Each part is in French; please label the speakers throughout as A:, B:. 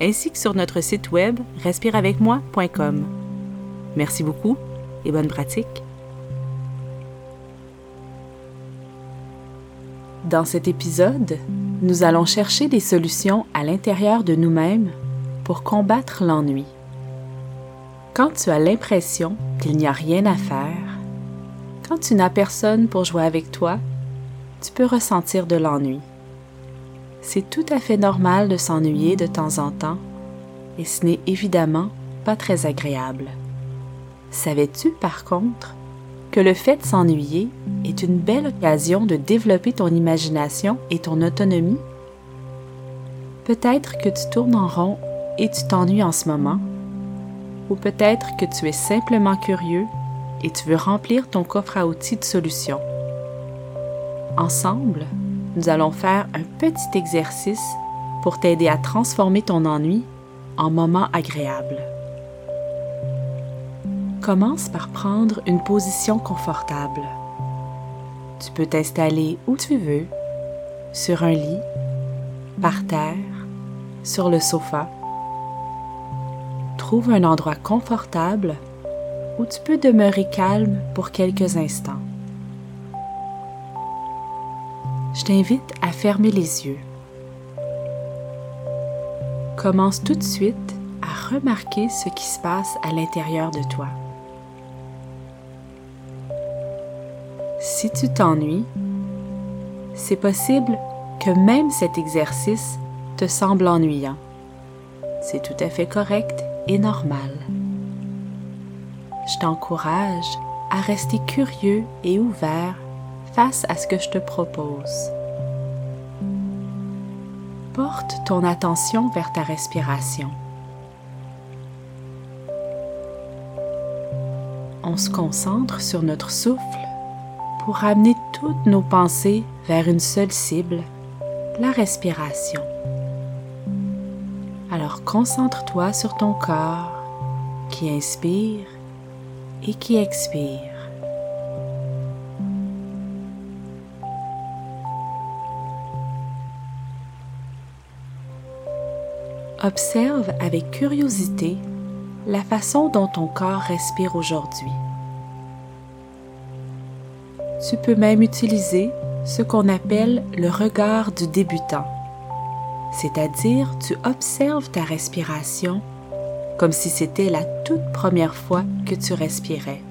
A: ainsi que sur notre site web respireavecmoi.com. Merci beaucoup et bonne pratique. Dans cet épisode, nous allons chercher des solutions à l'intérieur de nous-mêmes pour combattre l'ennui. Quand tu as l'impression qu'il n'y a rien à faire, quand tu n'as personne pour jouer avec toi, tu peux ressentir de l'ennui. C'est tout à fait normal de s'ennuyer de temps en temps et ce n'est évidemment pas très agréable. Savais-tu par contre que le fait de s'ennuyer est une belle occasion de développer ton imagination et ton autonomie? Peut-être que tu tournes en rond et tu t'ennuies en ce moment, ou peut-être que tu es simplement curieux et tu veux remplir ton coffre à outils de solutions. Ensemble, nous allons faire un petit exercice pour t'aider à transformer ton ennui en moment agréable. Commence par prendre une position confortable. Tu peux t'installer où tu veux, sur un lit, par terre, sur le sofa. Trouve un endroit confortable où tu peux demeurer calme pour quelques instants. Je t'invite à fermer les yeux. Commence tout de suite à remarquer ce qui se passe à l'intérieur de toi. Si tu t'ennuies, c'est possible que même cet exercice te semble ennuyant. C'est tout à fait correct et normal. Je t'encourage à rester curieux et ouvert face à ce que je te propose. Porte ton attention vers ta respiration. On se concentre sur notre souffle pour ramener toutes nos pensées vers une seule cible, la respiration. Alors concentre-toi sur ton corps qui inspire et qui expire. Observe avec curiosité la façon dont ton corps respire aujourd'hui. Tu peux même utiliser ce qu'on appelle le regard du débutant, c'est-à-dire tu observes ta respiration comme si c'était la toute première fois que tu respirais.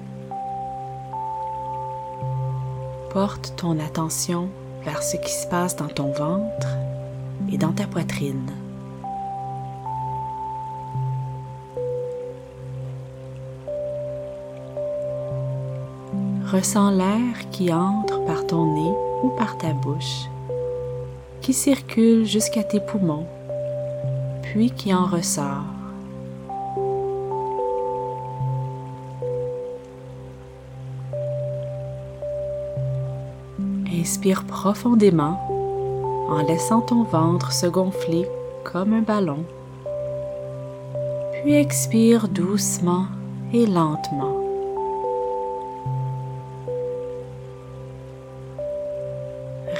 A: Porte ton attention vers ce qui se passe dans ton ventre et dans ta poitrine. Ressens l'air qui entre par ton nez ou par ta bouche, qui circule jusqu'à tes poumons, puis qui en ressort. Inspire profondément en laissant ton ventre se gonfler comme un ballon. Puis expire doucement et lentement.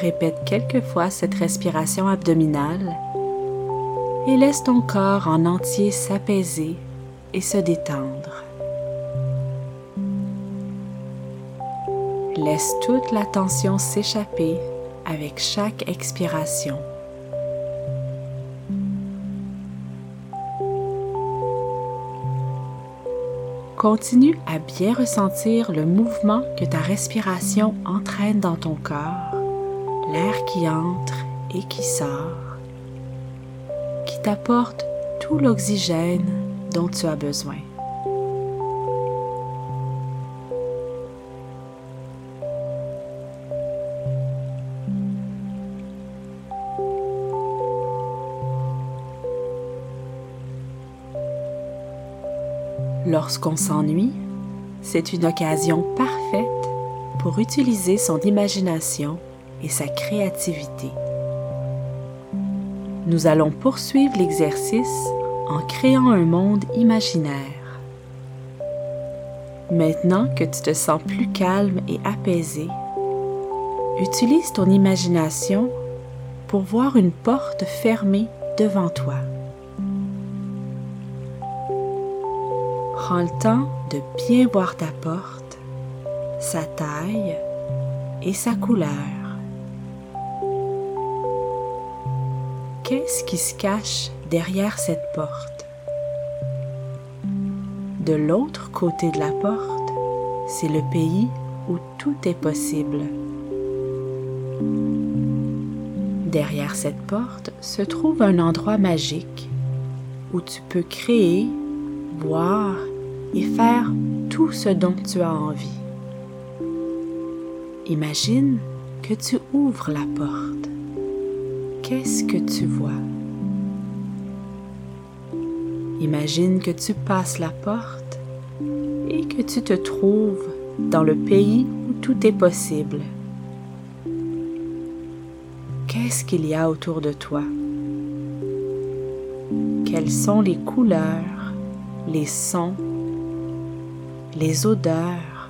A: Répète quelques fois cette respiration abdominale et laisse ton corps en entier s'apaiser et se détendre. Laisse toute la tension s'échapper avec chaque expiration. Continue à bien ressentir le mouvement que ta respiration entraîne dans ton corps l'air qui entre et qui sort, qui t'apporte tout l'oxygène dont tu as besoin. Lorsqu'on s'ennuie, c'est une occasion parfaite pour utiliser son imagination et sa créativité. Nous allons poursuivre l'exercice en créant un monde imaginaire. Maintenant que tu te sens plus calme et apaisé, utilise ton imagination pour voir une porte fermée devant toi. Prends le temps de bien voir ta porte, sa taille et sa couleur. Qu'est-ce qui se cache derrière cette porte? De l'autre côté de la porte, c'est le pays où tout est possible. Derrière cette porte se trouve un endroit magique où tu peux créer, voir et faire tout ce dont tu as envie. Imagine que tu ouvres la porte. Qu'est-ce que tu vois? Imagine que tu passes la porte et que tu te trouves dans le pays où tout est possible. Qu'est-ce qu'il y a autour de toi? Quelles sont les couleurs, les sons, les odeurs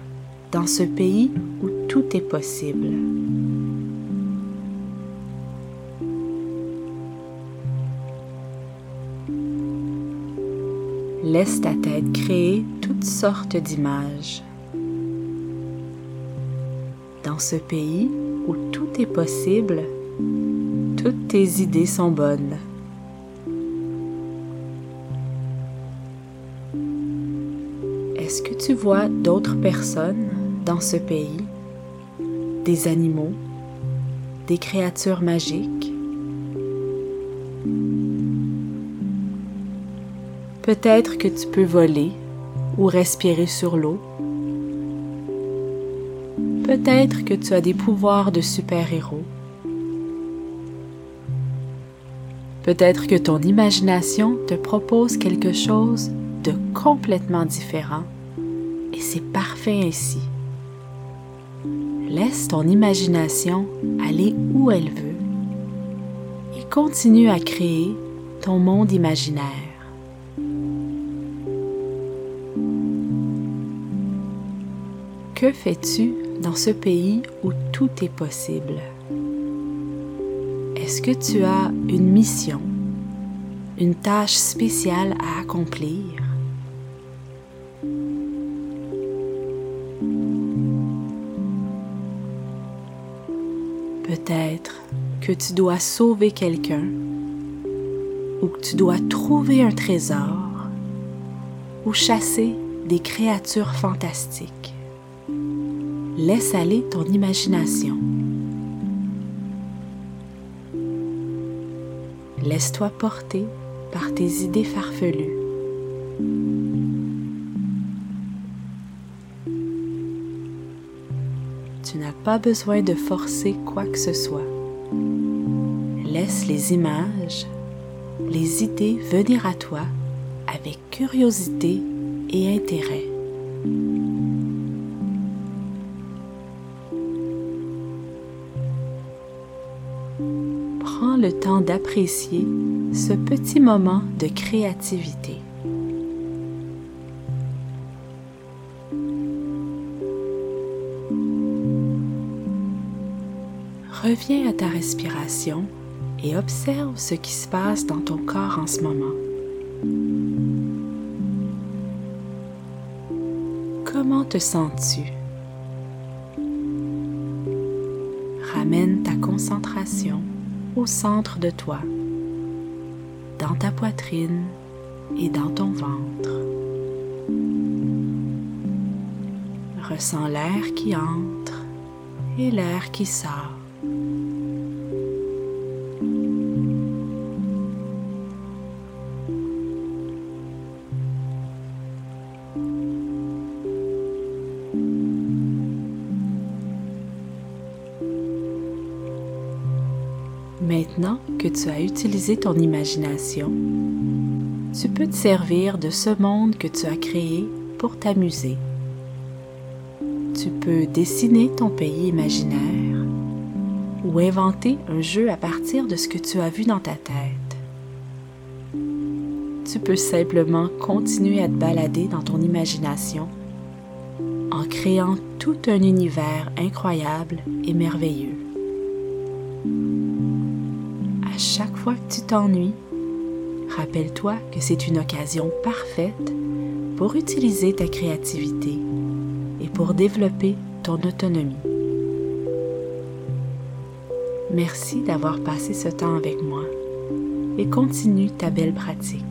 A: dans ce pays où tout est possible? Laisse ta tête créer toutes sortes d'images. Dans ce pays où tout est possible, toutes tes idées sont bonnes. Est-ce que tu vois d'autres personnes dans ce pays? Des animaux? Des créatures magiques? Peut-être que tu peux voler ou respirer sur l'eau. Peut-être que tu as des pouvoirs de super-héros. Peut-être que ton imagination te propose quelque chose de complètement différent et c'est parfait ainsi. Laisse ton imagination aller où elle veut et continue à créer ton monde imaginaire. Que fais-tu dans ce pays où tout est possible? Est-ce que tu as une mission, une tâche spéciale à accomplir? Peut-être que tu dois sauver quelqu'un ou que tu dois trouver un trésor ou chasser des créatures fantastiques. Laisse aller ton imagination. Laisse-toi porter par tes idées farfelues. Tu n'as pas besoin de forcer quoi que ce soit. Laisse les images, les idées venir à toi avec curiosité et intérêt. Le temps d'apprécier ce petit moment de créativité. Reviens à ta respiration et observe ce qui se passe dans ton corps en ce moment. Comment te sens-tu? Ramène ta concentration au centre de toi, dans ta poitrine et dans ton ventre. Ressens l'air qui entre et l'air qui sort. Maintenant que tu as utilisé ton imagination, tu peux te servir de ce monde que tu as créé pour t'amuser. Tu peux dessiner ton pays imaginaire ou inventer un jeu à partir de ce que tu as vu dans ta tête. Tu peux simplement continuer à te balader dans ton imagination en créant tout un univers incroyable et merveilleux. Chaque fois que tu t'ennuies, rappelle-toi que c'est une occasion parfaite pour utiliser ta créativité et pour développer ton autonomie. Merci d'avoir passé ce temps avec moi et continue ta belle pratique.